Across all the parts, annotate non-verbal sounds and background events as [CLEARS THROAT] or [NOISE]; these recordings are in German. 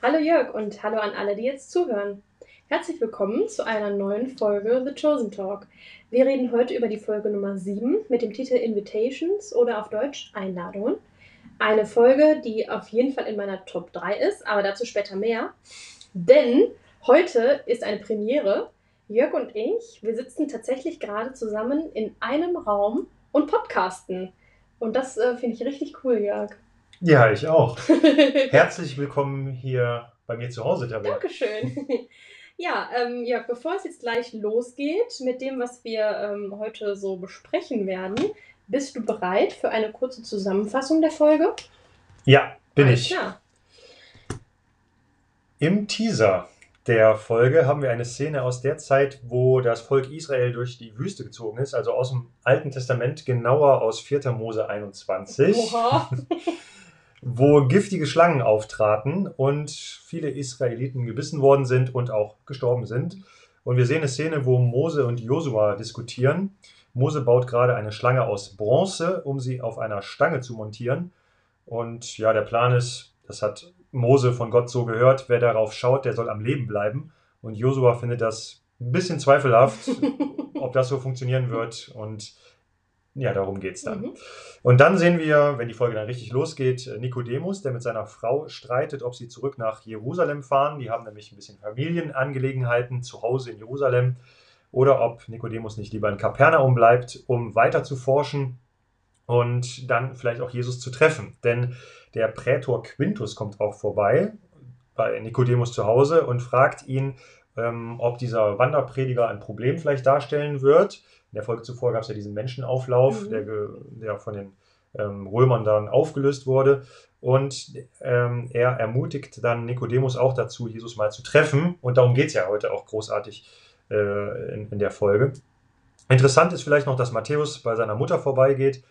Hallo Jörg und hallo an alle, die jetzt zuhören. Herzlich willkommen zu einer neuen Folge The Chosen Talk. Wir reden heute über die Folge Nummer 7 mit dem Titel Invitations oder auf Deutsch Einladungen. Eine Folge, die auf jeden Fall in meiner Top 3 ist, aber dazu später mehr. Denn heute ist eine Premiere. Jörg und ich, wir sitzen tatsächlich gerade zusammen in einem Raum und podcasten. Und das äh, finde ich richtig cool, Jörg. Ja, ich auch. [LAUGHS] Herzlich willkommen hier bei mir zu Hause, Tabea. Dankeschön. Ja, ähm, Jörg, bevor es jetzt gleich losgeht mit dem, was wir ähm, heute so besprechen werden, bist du bereit für eine kurze Zusammenfassung der Folge? Ja, bin Alles ich. klar. Im Teaser der Folge haben wir eine Szene aus der Zeit, wo das Volk Israel durch die Wüste gezogen ist, also aus dem Alten Testament, genauer aus 4. Mose 21. Oha. [LAUGHS] wo giftige Schlangen auftraten und viele Israeliten gebissen worden sind und auch gestorben sind. Und wir sehen eine Szene, wo Mose und Josua diskutieren. Mose baut gerade eine Schlange aus Bronze, um sie auf einer Stange zu montieren. Und ja, der Plan ist, das hat Mose von Gott so gehört, wer darauf schaut, der soll am Leben bleiben. Und Josua findet das ein bisschen zweifelhaft, [LAUGHS] ob das so funktionieren wird. Und ja, darum geht es dann. Mhm. Und dann sehen wir, wenn die Folge dann richtig losgeht, Nikodemus, der mit seiner Frau streitet, ob sie zurück nach Jerusalem fahren. Die haben nämlich ein bisschen Familienangelegenheiten zu Hause in Jerusalem. Oder ob Nikodemus nicht lieber in Kapernaum bleibt, um weiter zu forschen und dann vielleicht auch Jesus zu treffen. Denn der Prätor Quintus kommt auch vorbei bei Nikodemus zu Hause und fragt ihn, ähm, ob dieser Wanderprediger ein Problem vielleicht darstellen wird. In der Folge zuvor gab es ja diesen Menschenauflauf, Mhm. der, der von den ähm, Römern dann aufgelöst wurde. Und ähm, er ermutigt dann Nikodemus auch dazu, Jesus mal zu treffen. Und darum geht es ja heute auch großartig äh, in, in der Folge. Interessant ist vielleicht noch, dass Matthäus bei seiner Mutter vorbeigeht,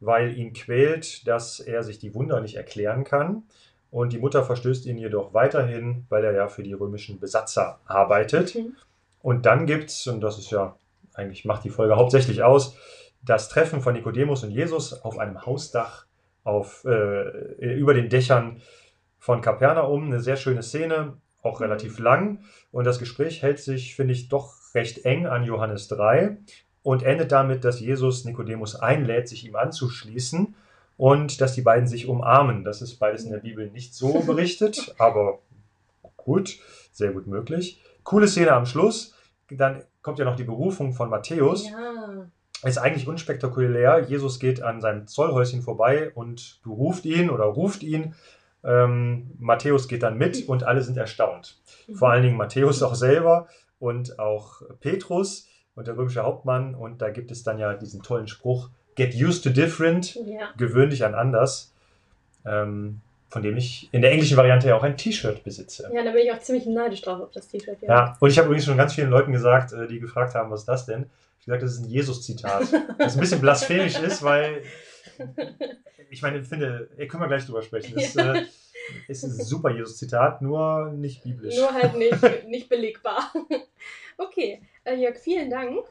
weil ihn quält, dass er sich die Wunder nicht erklären kann. Und die Mutter verstößt ihn jedoch weiterhin, weil er ja für die römischen Besatzer arbeitet. Mhm. Und dann gibt es, und das ist ja, eigentlich macht die Folge hauptsächlich aus, das Treffen von Nikodemus und Jesus auf einem Hausdach auf, äh, über den Dächern von Kapernaum. Eine sehr schöne Szene, auch relativ lang. Und das Gespräch hält sich, finde ich, doch recht eng an Johannes 3 und endet damit, dass Jesus Nikodemus einlädt, sich ihm anzuschließen und dass die beiden sich umarmen. Das ist beides in der Bibel nicht so [LAUGHS] berichtet, aber gut, sehr gut möglich. Coole Szene am Schluss. Dann kommt ja noch die Berufung von Matthäus. Ja. Ist eigentlich unspektakulär. Jesus geht an seinem Zollhäuschen vorbei und beruft ihn oder ruft ihn. Ähm, Matthäus geht dann mit und alle sind erstaunt. Vor allen Dingen Matthäus auch selber und auch Petrus und der römische Hauptmann. Und da gibt es dann ja diesen tollen Spruch: Get used to different, Ja. gewöhn dich an anders. Ähm, von dem ich in der englischen Variante ja auch ein T-Shirt besitze. ja, da bin ich auch ziemlich neidisch drauf auf das T-Shirt. Ja, und ich habe übrigens schon ganz vielen Leuten gesagt, äh, die gefragt haben, was ist das denn? Ich habe gesagt, das ist ein Jesus-Zitat. Das ein bisschen blasphemisch ist, weil [LAUGHS] ich meine, ich finde, können wir gleich drüber sprechen. Das Ja. [LAUGHS] äh, ist ein super Jesus-Zitat, nur nicht biblisch. Nur halt nicht, nicht belegbar. [LAUGHS] Okay, äh, Jörg, vielen Dank.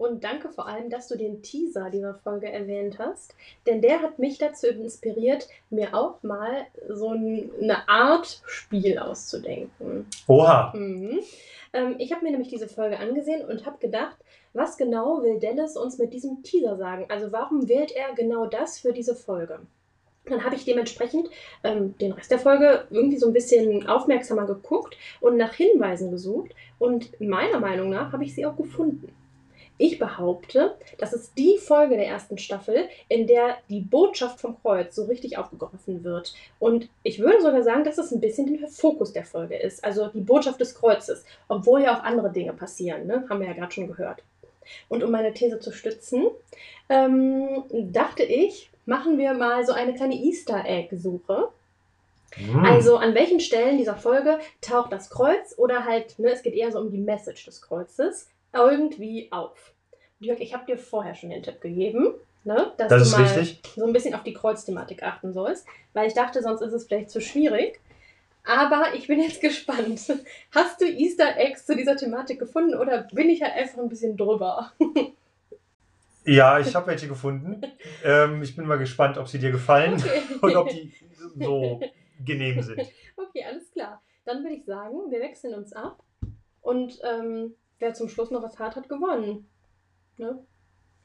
Und danke vor allem, dass du den Teaser dieser Folge erwähnt hast. Denn der hat mich dazu inspiriert, mir auch mal so ein, eine Art Spiel auszudenken. Oha, Mhm. Ähm, ich habe mir nämlich diese Folge angesehen und habe gedacht, was genau will Dallas uns mit diesem Teaser sagen? Also warum wählt er genau das für diese Folge? Dann habe ich dementsprechend ähm, den Rest der Folge irgendwie so ein bisschen aufmerksamer geguckt und nach Hinweisen gesucht. Und meiner Meinung nach habe ich sie auch gefunden. Ich behaupte, das ist die Folge der ersten Staffel, in der die Botschaft vom Kreuz so richtig aufgegriffen wird. Und ich würde sogar sagen, dass es ein bisschen der Fokus der Folge ist. Also die Botschaft des Kreuzes. Obwohl ja auch andere Dinge passieren, ne? haben wir ja gerade schon gehört. Und um meine These zu stützen, ähm, dachte ich, machen wir mal so eine kleine Easter Egg-Suche. Hm. Also an welchen Stellen dieser Folge taucht das Kreuz oder halt, ne, es geht eher so um die Message des Kreuzes, irgendwie auf. Jörg, ich habe dir vorher schon den Tipp gegeben, ne, dass das du mal richtig. so ein bisschen auf die Kreuzthematik achten sollst, weil ich dachte, sonst ist es vielleicht zu schwierig. Aber ich bin jetzt [LAUGHS] gespannt. Hast du Easter Eggs zu dieser Thematik gefunden oder bin ich halt einfach ein bisschen drüber? [LAUGHS] Ja, ich habe welche gefunden. Ähm, ich bin mal gespannt, ob sie dir gefallen Okay. [LAUGHS] und ob die so genehm sind. Okay, alles klar. Dann würde ich sagen, wir wechseln uns ab und ähm, wer zum Schluss noch was hat, hat gewonnen. Ne?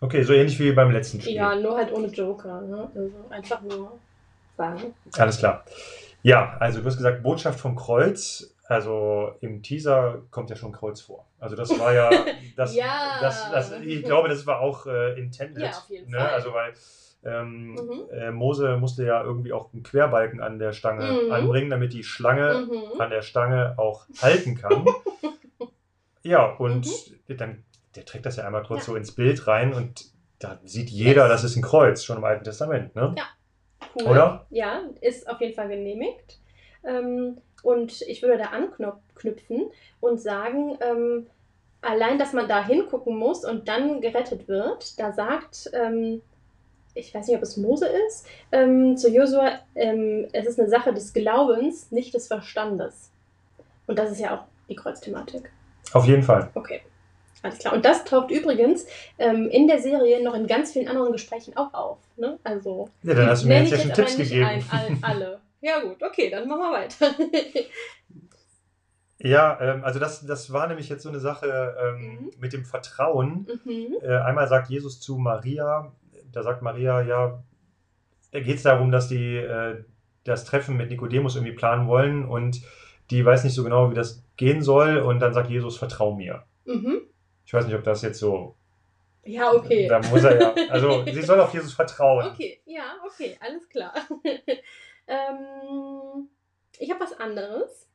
Okay, so ähnlich wie beim letzten Spiel. Ja, nur halt ohne Joker. Ne? Also einfach nur sagen. Alles klar. Ja, also du hast gesagt, Botschaft vom Kreuz. Also im Teaser kommt ja schon Kreuz vor. Also das war ja, [LAUGHS] das, Ja. das, das, ich glaube, das war auch äh, intended. Ja, auf jeden ne? Fall. Also weil ähm, Mhm. äh, Mose musste ja irgendwie auch einen Querbalken an der Stange Mhm. anbringen, damit die Schlange Mhm. an der Stange auch halten kann. [LAUGHS] ja, und Mhm. dann, der trägt das ja einmal kurz Ja. so ins Bild rein und da sieht jeder, das ist ein Kreuz, schon im Alten Testament, ne? Ja. Cool. Oder? Ja, ist auf jeden Fall genehmigt. Ähm, und ich würde da anknüpfen und sagen, ähm, allein, dass man da hingucken muss und dann gerettet wird, da sagt, ähm, ich weiß nicht, ob es Mose ist, ähm, zu Josua, ähm, es ist eine Sache des Glaubens, nicht des Verstandes. Und das ist ja auch die Kreuzthematik. Auf jeden Fall. Okay, alles klar. Und das taucht übrigens ähm, in der Serie noch in ganz vielen anderen Gesprächen auch auf. Ne? Also, Ja, dann hast du mir jetzt ja schon Tipps gegeben. Ein, all, alle. Ja gut, okay, dann machen wir weiter. [LAUGHS] Ja, ähm, also das, das war nämlich jetzt so eine Sache ähm, Mhm. mit dem Vertrauen. mhm. Äh, einmal sagt Jesus zu Maria, da sagt Maria, ja, da geht es darum, dass die äh, das Treffen mit Nikodemus irgendwie planen wollen und die weiß nicht so genau, wie das gehen soll und dann sagt Jesus, vertrau mir. Mhm. Ich weiß nicht, ob das jetzt so, Ja, okay. da muss er ja, also sie soll auf Jesus vertrauen. Okay, ja, okay, alles klar. [LAUGHS] ähm, ich habe was anderes.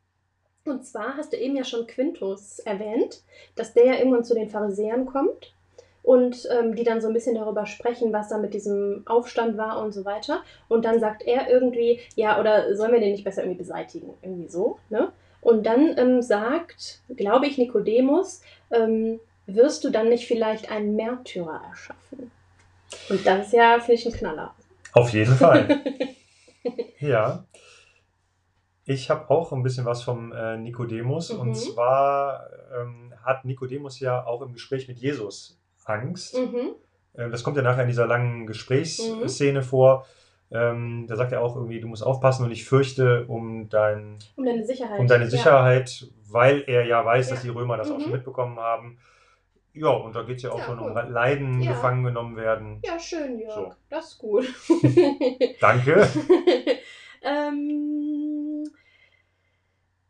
Und zwar hast du eben ja schon Quintus erwähnt, dass der ja irgendwann zu den Pharisäern kommt und ähm, die dann so ein bisschen darüber sprechen, was da mit diesem Aufstand war und so weiter. Und dann sagt er irgendwie, ja, oder sollen wir den nicht besser irgendwie beseitigen? Irgendwie so, ne? Und dann ähm, sagt, glaube ich, Nikodemus, ähm, wirst du dann nicht vielleicht einen Märtyrer erschaffen? Und das ist ja, finde ich, ein Knaller. Auf jeden Fall. [LAUGHS] Ja. Ich habe auch ein bisschen was vom äh, Nikodemus. Mhm. Und zwar ähm, hat Nikodemus ja auch im Gespräch mit Jesus Angst. Mhm. Ähm, das kommt ja nachher in dieser langen Gesprächsszene vor. Ähm, da sagt er auch irgendwie, du musst aufpassen und ich fürchte um, dein, Um deine Sicherheit. um deine Ja. Sicherheit, weil er ja weiß, dass Ja. die Römer das auch Mhm. schon mitbekommen haben. Ja, und da geht es ja auch Ja, schon cool. um Leiden, Ja. gefangen genommen werden. Ja, schön, Jörg. So. Das ist gut. [LAUGHS] [LAUGHS] Danke. ähm,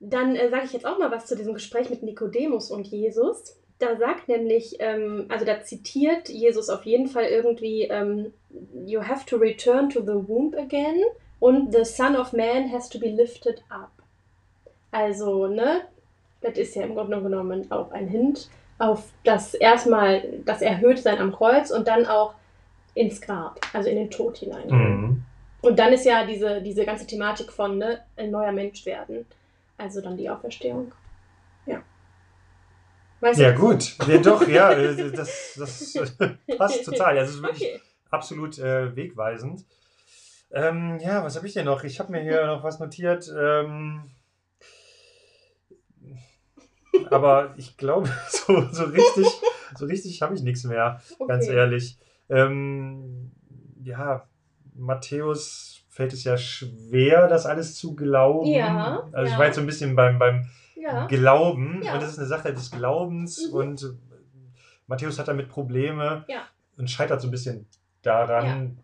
dann äh, sage ich jetzt auch mal was zu diesem Gespräch mit Nikodemus und Jesus. Da sagt nämlich, ähm, also da zitiert Jesus auf jeden Fall irgendwie, ähm, You have to return to the womb again und the Son of Man has to be lifted up. Also, ne, das ist ja im Grunde genommen auch ein Hint auf das erstmal das Erhöhtsein am Kreuz und dann auch ins Grab, also in den Tod hinein. Mhm. Und dann ist ja diese, diese ganze Thematik von ne, ein neuer Mensch werden. Also dann die Auferstehung. Ja. Weißt Ja, du? gut. Ja, doch, ja, [LAUGHS] äh, das, das [LAUGHS] passt total. Also, es ist wirklich Okay. absolut äh, wegweisend. Ähm, ja, was habe ich denn noch? Ich habe mir hier [LAUGHS] noch was notiert. Ähm, aber ich glaube, so, so richtig, so richtig habe ich nichts mehr, ganz okay. ehrlich. Ähm, ja, Matthäus fällt es ja schwer, das alles zu glauben. Ja, also ich ja. war jetzt so ein bisschen beim, beim Ja. Glauben Ja. und es ist eine Sache des Glaubens Mhm. und äh, Matthäus hat damit Probleme Ja. und scheitert so ein bisschen daran.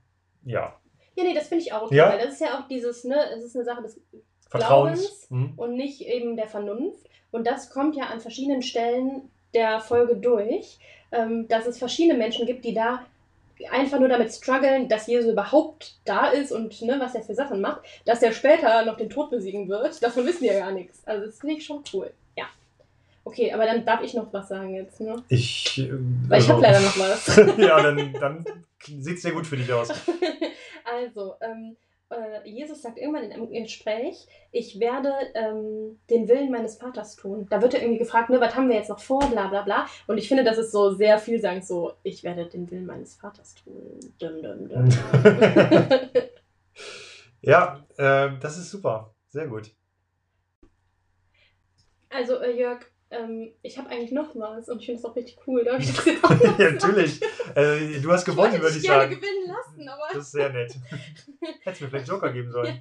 Ja, ja, nee, das finde ich auch okay, Ja. weil das ist ja auch dieses, ne, es ist eine Sache des Vertrauens. Glaubens. Mhm. und nicht eben der Vernunft. Und das kommt ja an verschiedenen Stellen der Folge durch, ähm, dass es verschiedene Menschen gibt, die da einfach nur damit strugglen, dass Jesus überhaupt da ist und ne, was er für Sachen macht, dass er später noch den Tod besiegen wird. Davon wissen wir ja gar nichts. Also das finde ich schon cool. Ja. Okay, aber dann darf ich noch was sagen jetzt, ne? Ich, äh, Weil ich also- habe leider noch was. [LAUGHS] ja, dann, dann sieht es sehr gut für dich aus. [LAUGHS] also, ähm, äh, Jesus sagt irgendwann in einem Gespräch, ich werde ähm, den Willen meines Vaters tun. Da wird er irgendwie gefragt, ne, was haben wir jetzt noch vor, bla bla bla. Und ich finde, das ist so sehr vielsagend, so, ich werde den Willen meines Vaters tun. Dum, dum, dum. [LAUGHS] ja, äh, das ist super. Sehr gut. Also, äh, Jörg, ähm, ich habe eigentlich noch was und ich finde es auch richtig cool. Darf ich das [LAUGHS] jetzt auch ja, natürlich. Äh, du hast gewonnen, ich würde ich gerne sagen. gewinnen lassen, aber Das ist sehr nett. [LAUGHS] Hättest mir vielleicht Joker geben sollen.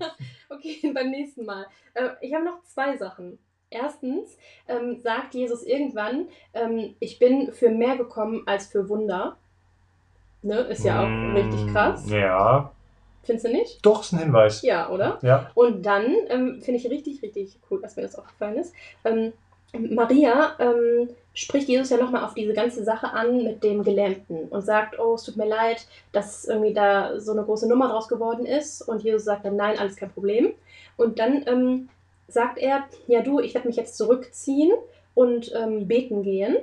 okay, [LAUGHS] beim nächsten Mal. Äh, ich habe noch zwei Sachen. Erstens ähm, sagt Jesus irgendwann, ähm, ich bin für mehr gekommen als für Wunder. Ne? Ist ja auch Mm, richtig krass. Ja, Findest du nicht? doch, ist ein Hinweis. Ja, oder? Ja. Und dann ähm, finde ich richtig, richtig cool, dass mir das aufgefallen ist. Maria ähm, spricht Jesus ja nochmal auf diese ganze Sache an mit dem Gelähmten und sagt, oh, es tut mir leid, dass irgendwie da so eine große Nummer draus geworden ist. Und Jesus sagt dann, nein, alles kein Problem. Und dann ähm, sagt er, ja du, ich werde mich jetzt zurückziehen und ähm, beten gehen.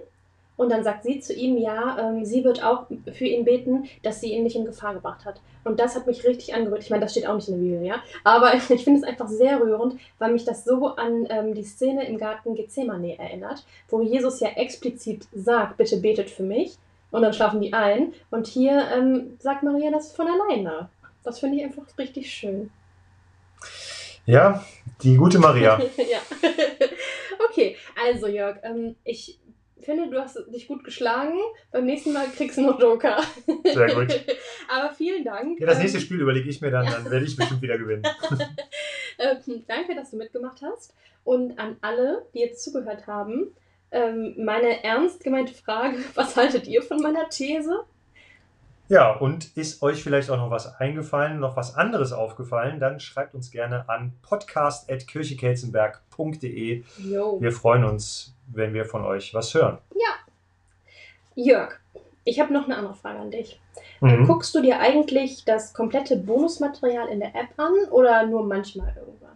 Und dann sagt sie zu ihm, ja, ähm, sie wird auch für ihn beten, dass sie ihn nicht in Gefahr gebracht hat. Und das hat mich richtig angerührt. Ich meine, das steht auch nicht in der Bibel, ja. Aber [LAUGHS] ich finde es einfach sehr rührend, weil mich das so an ähm, die Szene im Garten Gethsemane erinnert, wo Jesus ja explizit sagt, bitte betet für mich. Und dann schlafen die ein. Und hier ähm, sagt Maria das von alleine. Das finde ich einfach richtig schön. Ja, die gute Maria. [LAUGHS] ja. [LAUGHS] okay, also Jörg, ähm, ich finde, du hast dich gut geschlagen. Beim nächsten Mal kriegst du noch Joker. Sehr gut. [LAUGHS] Aber vielen Dank. Ja, das nächste Ähm, Spiel überlege ich mir dann, dann werde ich bestimmt wieder gewinnen. [LAUGHS] Ähm, danke, dass du mitgemacht hast. Und an alle, die jetzt zugehört haben, ähm, meine ernst gemeinte Frage, [LAUGHS] was haltet ihr von meiner These? Ja, und ist euch vielleicht auch noch was eingefallen, noch was anderes aufgefallen, dann schreibt uns gerne an podcast.kirchekelzenberg.de. Wir freuen uns, wenn wir von euch was hören. Jörg, ich habe noch eine andere Frage an dich. Mhm. Guckst du dir eigentlich das komplette Bonusmaterial in der App an oder nur manchmal irgendwas?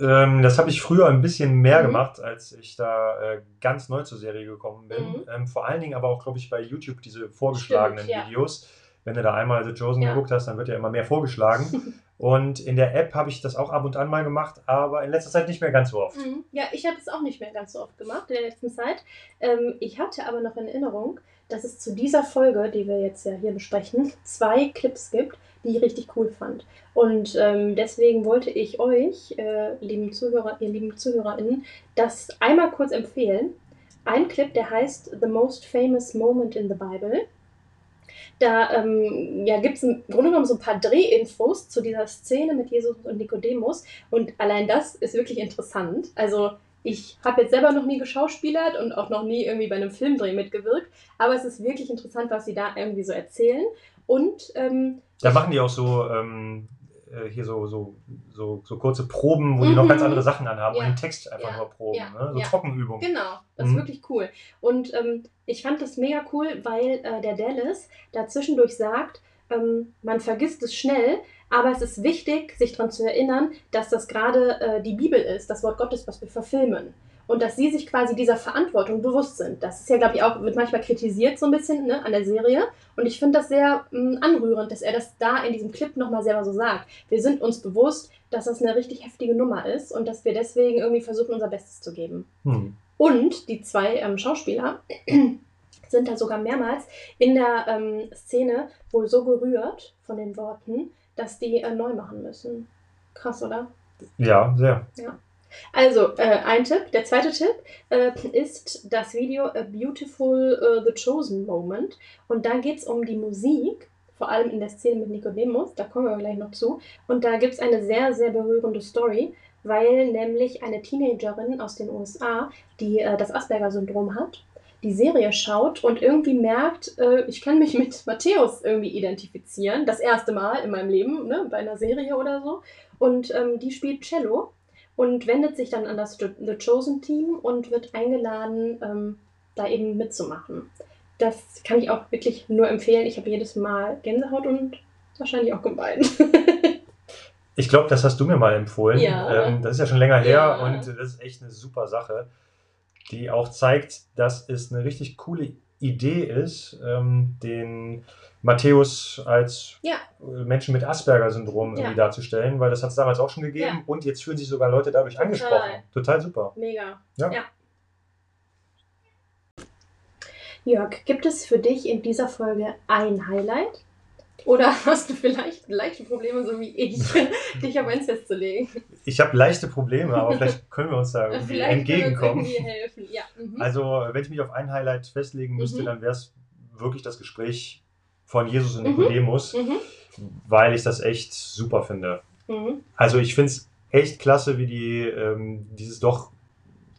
Ähm, das habe ich früher ein bisschen mehr Mhm. gemacht, als ich da äh, ganz neu zur Serie gekommen bin. Mhm. Ähm, vor allen Dingen aber auch, glaube ich, bei YouTube diese vorgeschlagenen Stimmt, ja. Videos. Wenn du da einmal The Chosen Ja. geguckt hast, dann wird ja immer mehr vorgeschlagen. [LAUGHS] Und in der App habe ich das auch ab und an mal gemacht, aber in letzter Zeit nicht mehr ganz so oft. Mhm. Ja, ich habe es auch nicht mehr ganz so oft gemacht in der letzten Zeit. Ähm, ich hatte aber noch in Erinnerung, dass es zu dieser Folge, die wir jetzt ja hier besprechen, zwei Clips gibt, die ich richtig cool fand. Und ähm, deswegen wollte ich euch, äh, lieben Zuhörer, ihr lieben ZuhörerInnen, das einmal kurz empfehlen. Ein Clip, der heißt The Most Famous Moment in the Bible. Da ähm, ja, gibt es im Grunde genommen so ein paar Drehinfos zu dieser Szene mit Jesus und Nikodemus. Und allein das ist wirklich interessant. Also ich habe jetzt selber noch nie geschauspielert und auch noch nie irgendwie bei einem Filmdreh mitgewirkt. Aber es ist wirklich interessant, was sie da irgendwie so erzählen. Und ähm, Da machen die auch so ähm, äh, hier so, so, so, so kurze Proben, wo die noch Mhm. ganz andere Sachen anhaben Ja. und den Text einfach Ja. nur proben. Ja. Ne? So Ja. Trockenübungen. Genau, das Mhm. ist wirklich cool. Und ähm, ich fand das mega cool, weil äh, der Dallas da zwischendurch sagt, ähm, man vergisst es schnell, aber es ist wichtig, sich daran zu erinnern, dass das gerade äh, die Bibel ist, das Wort Gottes, was wir verfilmen. Und dass sie sich quasi dieser Verantwortung bewusst sind. Das ist ja, glaube ich, auch, wird manchmal kritisiert so ein bisschen ne, an der Serie. Und ich finde das sehr mh, anrührend, dass er das da in diesem Clip nochmal selber so sagt. Wir sind uns bewusst, dass das eine richtig heftige Nummer ist und dass wir deswegen irgendwie versuchen, unser Bestes zu geben. Hm. Und die zwei ähm, Schauspieler [CLEARS THROAT] sind da sogar mehrmals in der ähm, Szene wohl so gerührt von den Worten, dass die äh, neu machen müssen. Krass, oder? Ja, sehr. Also, äh, ein Tipp. Der zweite Tipp äh, ist das Video A Beautiful äh, The Chosen Moment. Und da geht es um die Musik, vor allem in der Szene mit Nicodemus. Da kommen wir gleich noch zu. Und da gibt es eine sehr, sehr berührende Story, weil nämlich eine Teenagerin aus den USA, die äh, das Asperger-Syndrom hat, die Serie schaut und irgendwie merkt, äh, ich kann mich mit Matthäus irgendwie identifizieren. Das erste Mal in meinem Leben, ne, bei einer Serie oder so. Und ähm, die spielt Cello und wendet sich dann an das The Chosen Team und wird eingeladen, ähm, da eben mitzumachen. Das kann ich auch wirklich nur empfehlen. Ich habe jedes Mal Gänsehaut und wahrscheinlich auch geweint. [LAUGHS] Ich glaube, das hast du mir mal empfohlen. Ja. Ähm, das ist ja schon länger her Ja. und das ist echt eine super Sache, die auch zeigt, dass es eine richtig coole Idee ist, ähm, den Matthäus als Ja. äh, Menschen mit Asperger-Syndrom irgendwie Ja. darzustellen, weil das hat es damals auch schon gegeben Ja. und jetzt fühlen sich sogar Leute dadurch Total. angesprochen. Total super. Mega. Ja. Jörg, gibt es für dich in dieser Folge ein Highlight? Oder [LAUGHS] hast du vielleicht leichte Probleme, so wie ich, [LAUGHS] dich auf eins festzulegen? Ich habe leichte Probleme, aber vielleicht können wir uns da irgendwie entgegenkommen. können wir uns irgendwie helfen. Ja. Mhm. Also, wenn ich mich auf ein Highlight festlegen müsste, Mhm. dann wäre es wirklich das Gespräch von Jesus und Mhm. Nikodemus, Mhm. weil ich das echt super finde. Mhm. Also, ich finde es echt klasse, wie die ähm, dieses doch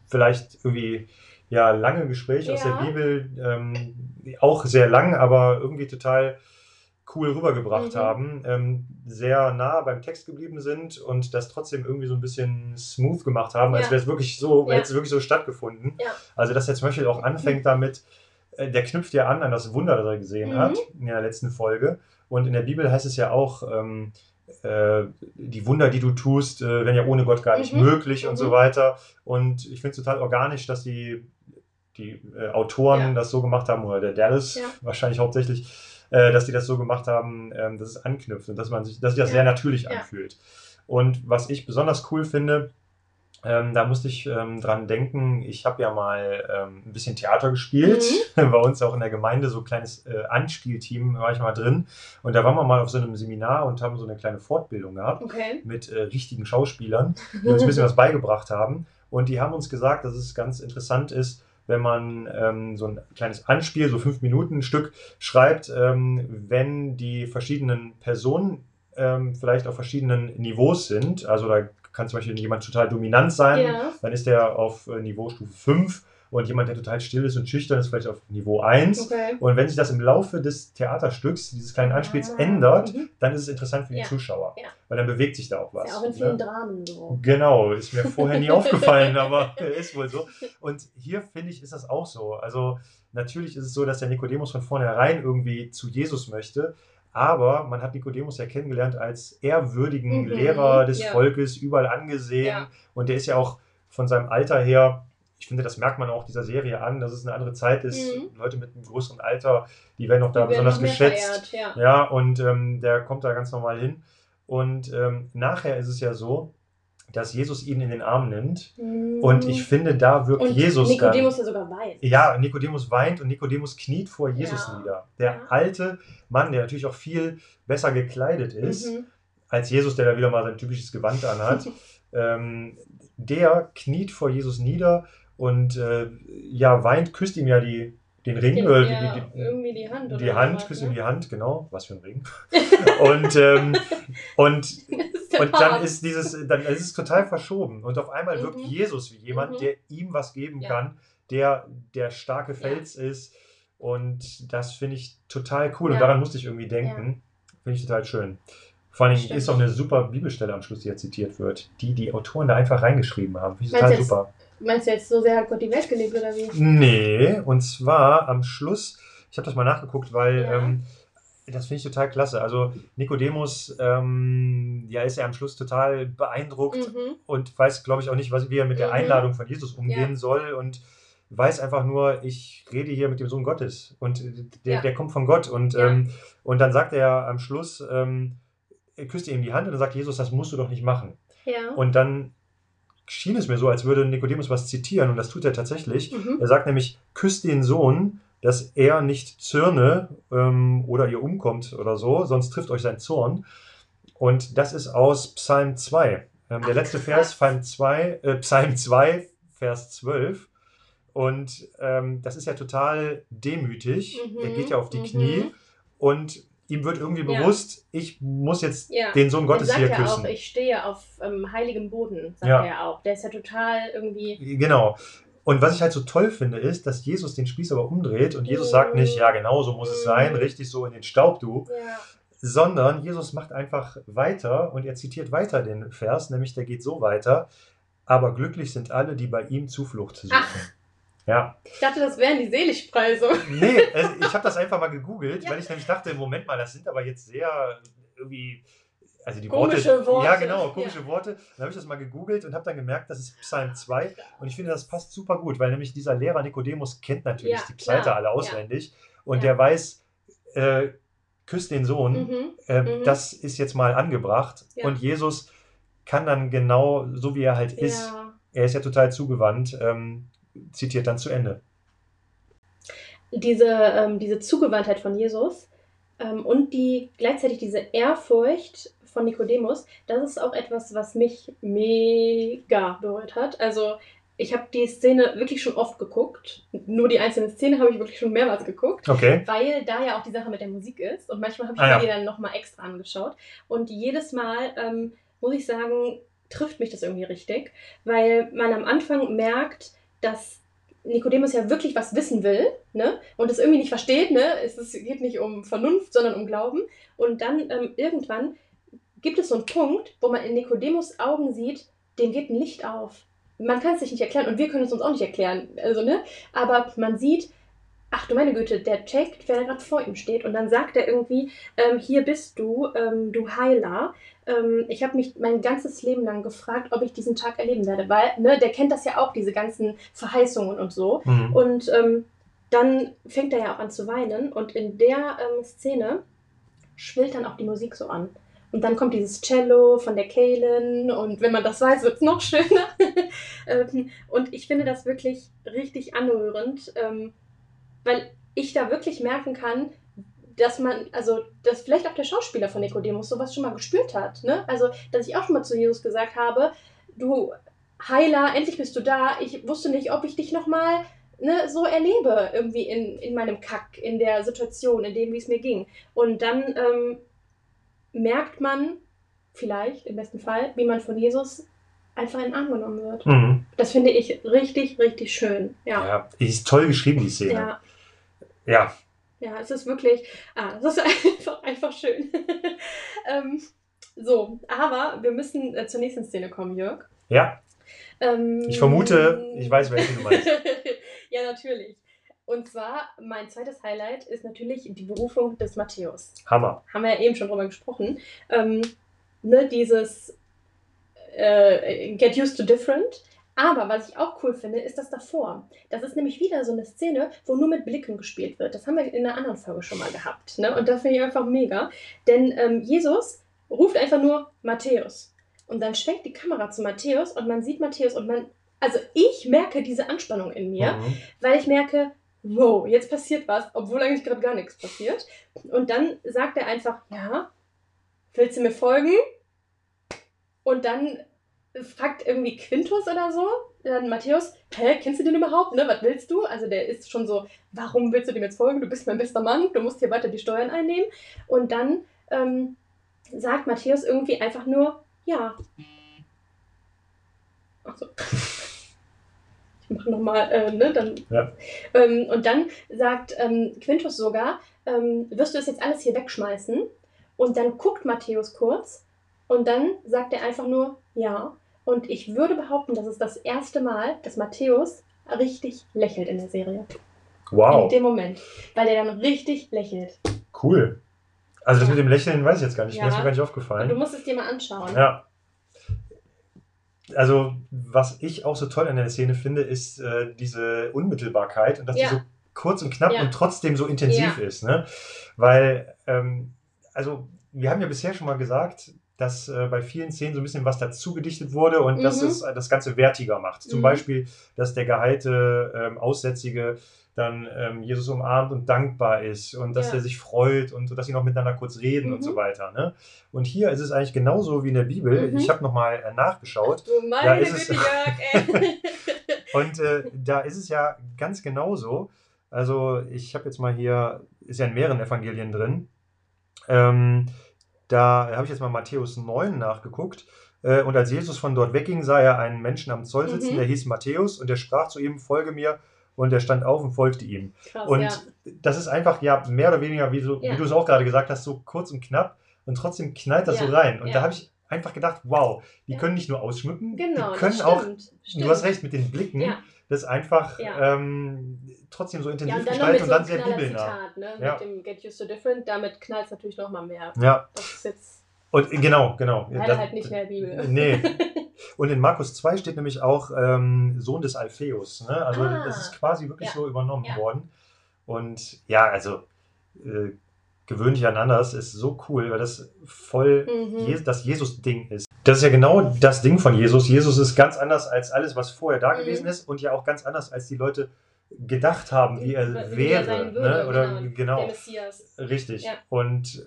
vielleicht irgendwie ja lange Gespräch aus der Ja. Bibel ähm, auch sehr lang, aber irgendwie total cool rübergebracht Mhm. haben, ähm, sehr nah beim Text geblieben sind und das trotzdem irgendwie so ein bisschen smooth gemacht haben, als Ja. wäre es wirklich so, Ja. hätte es wirklich so stattgefunden. Ja. Also, dass er zum Beispiel auch anfängt damit, äh, der knüpft ja an an das Wunder, das er gesehen Mhm. hat in der letzten Folge. Und in der Bibel heißt es ja auch, ähm, äh, die Wunder, die du tust, äh, wären ja ohne Gott gar nicht Mhm. möglich und Mhm. so weiter. Und ich finde es total organisch, dass die, die äh, Autoren das so gemacht haben, oder der Dallas wahrscheinlich hauptsächlich, äh, dass die das so gemacht haben, ähm, dass es anknüpft und dass man sich, dass sich das Ja. sehr natürlich anfühlt. Und was ich besonders cool finde, ähm, da musste ich ähm, dran denken, ich habe ja mal ähm, ein bisschen Theater gespielt, Mhm. [LAUGHS] bei uns auch in der Gemeinde, so ein kleines äh, Anspielteam war ich mal drin. Und da waren wir mal auf so einem Seminar und haben so eine kleine Fortbildung gehabt Okay. mit äh, richtigen Schauspielern, die uns ein bisschen was [LAUGHS] beigebracht haben. Und die haben uns gesagt, dass es ganz interessant ist, wenn man ähm, so ein kleines Anspiel, so fünf Minuten Stück schreibt, ähm, wenn die verschiedenen Personen ähm, vielleicht auf verschiedenen Niveaus sind. Also da kann zum Beispiel jemand total dominant sein, Ja. dann ist der auf äh, Niveaustufe 5 und jemand, der total still ist und schüchtern ist, vielleicht auf Niveau 1. Okay. Und wenn sich das im Laufe des Theaterstücks, dieses kleinen Anspiels Ah, ändert, mhm. dann ist es interessant für die Ja, Zuschauer. ja. Weil dann bewegt sich da auch was. Ist ja auch in ne? vielen Dramen so. Genau, ist mir vorher nie [LAUGHS] aufgefallen, aber [LAUGHS] ist wohl so. Und hier finde ich, ist das auch so. Also natürlich ist es so, dass der Nikodemus von vornherein irgendwie zu Jesus möchte, aber man hat Nikodemus ja kennengelernt als ehrwürdigen Mhm, Lehrer des ja. Volkes, überall angesehen. Ja. Und der ist ja auch von seinem Alter her, ich finde, das merkt man auch dieser Serie an, dass es eine andere Zeit ist. Mhm. Leute mit einem größeren Alter, die werden auch da Die besonders geschätzt. Verehrt, ja. Ja, und ähm, der kommt da ganz normal hin. Und ähm, nachher ist es ja so, dass Jesus ihn in den Arm nimmt. Und ich finde, da wirkt Mhm. Und Jesus Nikodemus dann. ja sogar weiß. Ja, Nikodemus weint und Nikodemus kniet vor Jesus Ja. nieder. Der Ja. alte Mann, der natürlich auch viel besser gekleidet ist Mhm. als Jesus, der da wieder mal sein typisches Gewand anhat, [LAUGHS] ähm, der kniet vor Jesus nieder und äh, ja, weint, küsst ihm ja die, den Ring, Den- äh, ja, die, die, irgendwie die Hand. die oder Hand, sowas, küsst ne? ihm die Hand, genau, was für ein Ring. [LAUGHS] und, ähm, und, und dann ist dieses, dann ist es total verschoben. Und auf einmal wirkt Mhm. Jesus wie jemand, Mhm. der ihm was geben Ja. kann, der der starke Fels ist. Und das finde ich total cool. Und Ja. daran musste ich irgendwie denken. Finde ich total schön. Vor Stimmt. ist auch eine super Bibelstelle am Schluss, die jetzt zitiert wird, die die Autoren da einfach reingeschrieben haben. Finde ich total super. Meinst du jetzt, so sehr hat Gott die Welt geliebt oder wie? Nee, und zwar am Schluss, ich habe das mal nachgeguckt, weil Ja. ähm, das finde ich total klasse. Also Nikodemus, ähm, ja, ist ja am Schluss total beeindruckt Mhm. und weiß, glaube ich, auch nicht, was, wie er mit der Mhm. Einladung von Jesus umgehen Ja. soll und weiß einfach nur, ich rede hier mit dem Sohn Gottes und der, Ja. der kommt von Gott. Und, ähm, und dann sagt er am Schluss, ähm, er küsst ihm die Hand und dann sagt Jesus, das musst du doch nicht machen. Ja. Und dann schien es mir so, als würde Nikodemus was zitieren und das tut er tatsächlich. Mhm. Er sagt nämlich, küsst den Sohn, dass er nicht zürne ähm, oder ihr umkommt oder so, sonst trifft euch sein Zorn. Und das ist aus Psalm 2. Ähm, der Ach, letzte krass. Vers, Psalm 2, äh, Psalm 2, Vers 12. Und ähm, das ist ja total demütig. Mhm, Er geht ja auf die mhm. Knie und ihm wird irgendwie Ja. bewusst, ich muss jetzt Ja. den Sohn Gottes sagt hier ja küssen. auch, ich stehe auf ähm, heiligem Boden, sagt Ja. er auch. Der ist ja total irgendwie. Genau. Und was ich halt so toll finde, ist, dass Jesus den Spieß aber umdreht und Jesus Mhm. sagt nicht, ja, genau so muss es Mhm. sein, richtig so in den Staub, du, Ja. sondern Jesus macht einfach weiter und er zitiert weiter den Vers, nämlich der geht so weiter, aber glücklich sind alle, die bei ihm Zuflucht suchen. Ach. Ja, Ich dachte, das wären die Seligpreise. nee, also ich habe das einfach mal gegoogelt, Ja. weil ich nämlich dachte, Moment mal, das sind aber jetzt sehr irgendwie, also die Komische Worte, Worte. ja genau, komische Worte. Dann habe ich das mal gegoogelt und habe dann gemerkt, das ist Psalm 2 und ich finde, das passt super gut, weil nämlich dieser Lehrer Nikodemus kennt natürlich Ja, die Psalter alle ja. auswendig und Ja. der weiß, äh, küsst den Sohn, Mhm. äh, mhm. das ist jetzt mal angebracht Ja. und Jesus kann dann genau, so wie er halt ist, Ja. er ist ja total zugewandt, ähm, zitiert dann zu Ende. Diese, ähm, diese Zugewandtheit von Jesus, Ähm, und die gleichzeitig diese Ehrfurcht von Nikodemus, das ist auch etwas, was mich mega berührt hat. Also ich habe die Szene wirklich schon oft geguckt. Nur die einzelne Szene habe ich wirklich schon mehrmals geguckt. Okay. Weil da ja auch die Sache mit der Musik ist. Und manchmal habe ich Ah, mir ja. die dann nochmal extra angeschaut. Und jedes Mal, ähm, muss ich sagen, trifft mich das irgendwie richtig. Weil man am Anfang merkt, dass Nikodemus ja wirklich was wissen will, ne? Und es irgendwie nicht versteht, ne? Es geht nicht um Vernunft, sondern um Glauben. Und dann ähm, irgendwann gibt es so einen Punkt, wo man in Nikodemus Augen sieht, dem geht ein Licht auf. Man kann es sich nicht erklären und wir können es uns auch nicht erklären. Also, ne? Aber man sieht, ach du meine Güte, der checkt, wer da gerade vor ihm steht. Und dann sagt er irgendwie, ähm, hier bist du, ähm, du Heiler. Ähm, ich habe mich mein ganzes Leben lang gefragt, ob ich diesen Tag erleben werde. Weil, ne, der kennt das ja auch, diese ganzen Verheißungen und so. Mhm. Und ähm, dann fängt er ja auch an zu weinen und in der ähm, Szene schwillt dann auch die Musik so an. Und dann kommt dieses Cello von der Kaylin und wenn man das weiß, wird es noch schöner. [LAUGHS] ähm, und ich finde das wirklich richtig anrührend, weil ich da wirklich merken kann, dass man, also, dass vielleicht auch der Schauspieler von Nikodemus sowas schon mal gespürt hat. Ne? Also, dass ich auch schon mal zu Jesus gesagt habe, du Heiler, endlich bist du da. Ich wusste nicht, ob ich dich nochmal ne, so erlebe, irgendwie in, in meinem Kack, in der Situation, in dem, wie es mir ging. Und dann ähm, merkt man vielleicht, im besten Fall, wie man von Jesus einfach in den Arm genommen wird. Mhm. Das finde ich richtig, richtig schön. Ja. Ja, ist toll geschrieben, die Szene. Ja, Ja, ja, es ist wirklich, ah, es ist [LAUGHS] einfach, einfach schön. [LAUGHS] ähm, so, aber wir müssen äh, zur nächsten Szene kommen, Jörg. ja. Ähm, Ich vermute, ich weiß, welche du meinst. [LAUGHS] ja, natürlich. Und zwar, mein zweites Highlight ist natürlich die Berufung des Matthäus. Hammer. Haben wir ja eben schon drüber gesprochen. Ähm, ne, dieses äh, Get used to different. Aber was ich auch cool finde, ist das davor. Das ist nämlich wieder so eine Szene, wo nur mit Blicken gespielt wird. Das haben wir in einer anderen Folge schon mal gehabt. Ne? Und das finde ich einfach mega. Denn ähm, Jesus ruft einfach nur Matthäus. Und dann schwenkt die Kamera zu Matthäus und man sieht Matthäus und man. Also ich merke diese Anspannung in mir Mhm. weil ich merke, wow, jetzt passiert was, obwohl eigentlich gerade gar nichts passiert. Und dann sagt er einfach, ja, willst du mir folgen? Und dann fragt irgendwie Quintus oder so, dann Matthäus, hä, kennst du den überhaupt, ne, was willst du? Also der ist schon so, warum willst du dem jetzt folgen? Du bist mein bester Mann, du musst hier weiter die Steuern einnehmen. Und dann ähm, sagt Matthäus irgendwie einfach nur, ja. Achso. [LAUGHS] Ich mache nochmal, äh, ne, dann. Ja. Ähm, und dann sagt ähm, Quintus sogar, ähm, wirst du das jetzt alles hier wegschmeißen? Und dann guckt Matthäus kurz und dann sagt er einfach nur, ja. Und ich würde behaupten, das ist das erste Mal, dass Matthäus richtig lächelt in der Serie. In Wow, dem Moment. Weil er dann richtig lächelt. cool. Also das Ja. mit dem Lächeln weiß ich jetzt gar nicht. Ja. Mir ist mir gar nicht Und du aufgefallen. musst es dir mal anschauen. Ja. Also, was ich auch so toll an der Szene finde, ist äh, diese Unmittelbarkeit und dass Ja. die so kurz und knapp Ja. und trotzdem so intensiv ist. Ne? Weil, ähm, also, wir haben ja bisher schon mal gesagt, dass äh, bei vielen Szenen so ein bisschen was dazu gedichtet wurde und dass Mhm. es äh, das Ganze wertiger macht. Zum Mhm. Beispiel, dass der geheilte ähm, Aussätzige dann ähm, Jesus umarmt und dankbar ist und dass Ja. er sich freut und so, dass sie noch miteinander kurz reden und Mhm. so weiter. Ne? Und hier ist es eigentlich genauso wie in der Bibel. Mhm. Ich habe nochmal äh, nachgeschaut Du meine Da ist es- [LAUGHS] Jörg, ey. [LAUGHS] und äh, da ist es ja ganz genauso. Also ich habe jetzt mal hier, ist ja in mehreren Evangelien drin. Ähm, da habe ich jetzt mal Matthäus 9 nachgeguckt. Äh, und als Jesus von dort wegging, sah er einen Menschen am Zoll sitzen, Mhm. der hieß Matthäus und der sprach zu ihm, folge mir. Und er stand auf und folgte ihm. Krass, Und ja. das ist einfach ja mehr oder weniger, wie, so, Ja. wie du es auch gerade gesagt hast, so kurz und knapp und trotzdem knallt das Ja, so rein. Und da habe ich einfach gedacht, wow, die können nicht nur ausschmücken, Genau, die können auch, stimmt. du hast recht mit den Blicken, Ja. Das einfach Ja. ähm, trotzdem so Ja, intensiv und dann mit gestalten so und dann sehr bibelnah. Zitat, ne? Ja. Mit dem Get Used to Different, damit knallt es natürlich nochmal mehr. Ja, Das ist jetzt und genau, genau. leider Das- halt nicht mehr Bibel. [LAUGHS] Nee. [LAUGHS] Und in Markus 2 steht nämlich auch ähm, Sohn des Alpheus. Ne? Also Ah. das ist quasi wirklich Ja. so übernommen Ja. worden. Und ja, also äh, gewöhn dich an anders ist so cool, weil das voll Mhm. Je das Jesus-Ding ist. Das ist ja genau das Ding von Jesus. Jesus ist ganz anders als alles, was vorher da Mhm. gewesen ist und ja auch ganz anders als die Leute gedacht haben, wie er Wie er wäre. sein würde, ne? Oder genau. genau. Der Messias. Richtig. Ja. Und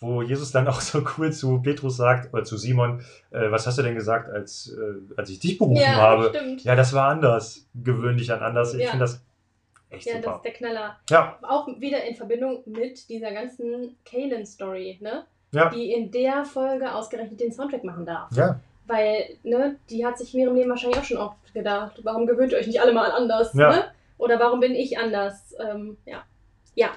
wo Jesus dann auch [LAUGHS] so cool zu Petrus sagt, oder zu Simon, äh, was hast du denn gesagt, als, äh, als ich dich berufen Ja, habe? stimmt. Ja, das war anders. Gewöhn dich an anders. Ich Ja. finde das echt Ja, das super. ist der Knaller. Ja, Auch wieder in Verbindung mit dieser ganzen Kalen-Story, ne? Ja. Die in der Folge ausgerechnet den Soundtrack machen darf. ja, Weil, ne, die hat sich in ihrem Leben wahrscheinlich auch schon oft gedacht, warum gewöhnt ihr euch nicht alle mal anders, Ja. ne? Oder warum bin ich anders? Ähm, ja. Ja.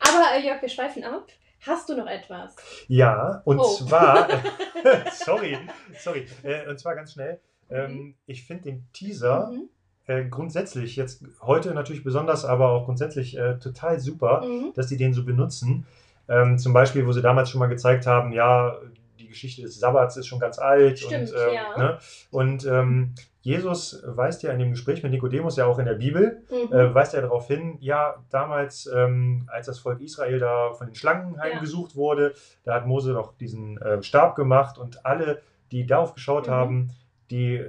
Aber äh, Jörg, wir schweifen ab. Hast du noch etwas? ja. Und Oh. zwar, [LAUGHS] [LAUGHS] sorry, sorry, äh, und zwar ganz schnell. Mhm. Ähm, ich finde den Teaser Mhm. äh, grundsätzlich, jetzt heute natürlich besonders, aber auch grundsätzlich äh, total super. Mhm. dass die den so benutzen. Ähm, zum Beispiel, wo sie damals schon mal gezeigt haben, ja, die Geschichte des Sabbats ist schon ganz alt. Stimmt, und, ähm, ja. ne? und ähm, Jesus weist ja in dem Gespräch mit Nikodemus ja auch in der Bibel, Mhm. äh, weist ja darauf hin, ja, damals, ähm, als das Volk Israel da von den Schlangen heimgesucht wurde, da hat Mose doch diesen äh, Stab gemacht und alle, die darauf geschaut Mhm. haben, die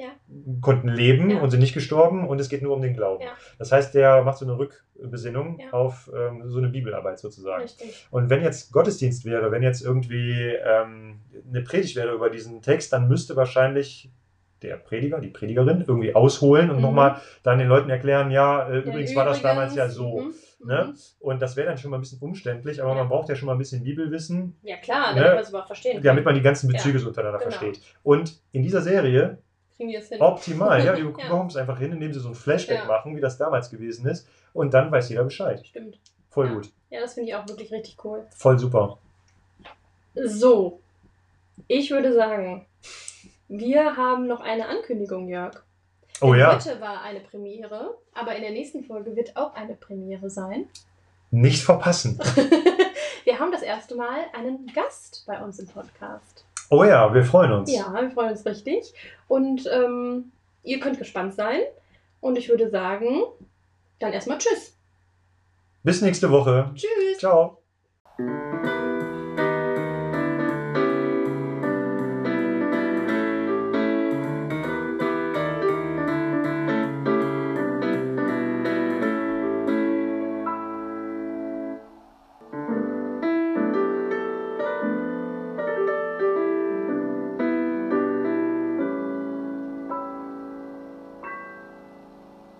Ja. konnten leben Ja. und sind nicht gestorben und es geht nur um den Glauben. Ja. Das heißt, der macht so eine Rückbesinnung Ja. auf ähm, so eine Bibelarbeit sozusagen. Richtig. Und wenn jetzt Gottesdienst wäre, wenn jetzt irgendwie ähm, eine Predigt wäre über diesen Text, dann müsste wahrscheinlich der Prediger, die Predigerin irgendwie ausholen und Mhm. nochmal dann den Leuten erklären, ja, äh, Ja, übrigens war das damals ja so. Mhm. Ne? Mhm. Und das wäre dann schon mal ein bisschen umständlich, aber Ja. man braucht ja schon mal ein bisschen Bibelwissen, Ja, klar, Ne? damit man es überhaupt verstehen kann. damit man die ganzen Ja. Bezüge so untereinander Genau. versteht. Und in dieser Serie Kriegen die es hin. optimal, ja, die [LAUGHS] Ja. bekommen es einfach hin, indem sie so ein Flashback Ja. machen, wie das damals gewesen ist. Und dann weiß jeder Bescheid. Stimmt. Voll Ja. gut. Ja, das finde ich auch wirklich richtig cool. Voll super. So, ich würde sagen, wir haben noch eine Ankündigung, Jörg. Oh Denn ja, Heute war eine Premiere, aber in der nächsten Folge wird auch eine Premiere sein. nicht verpassen. [LAUGHS] wir haben das erste Mal einen Gast bei uns im Podcast. Oh ja, wir freuen uns. Ja, wir freuen uns richtig. Und ähm, ihr könnt gespannt sein. Und ich würde sagen, dann erstmal Tschüss. Bis nächste Woche. Tschüss. Ciao.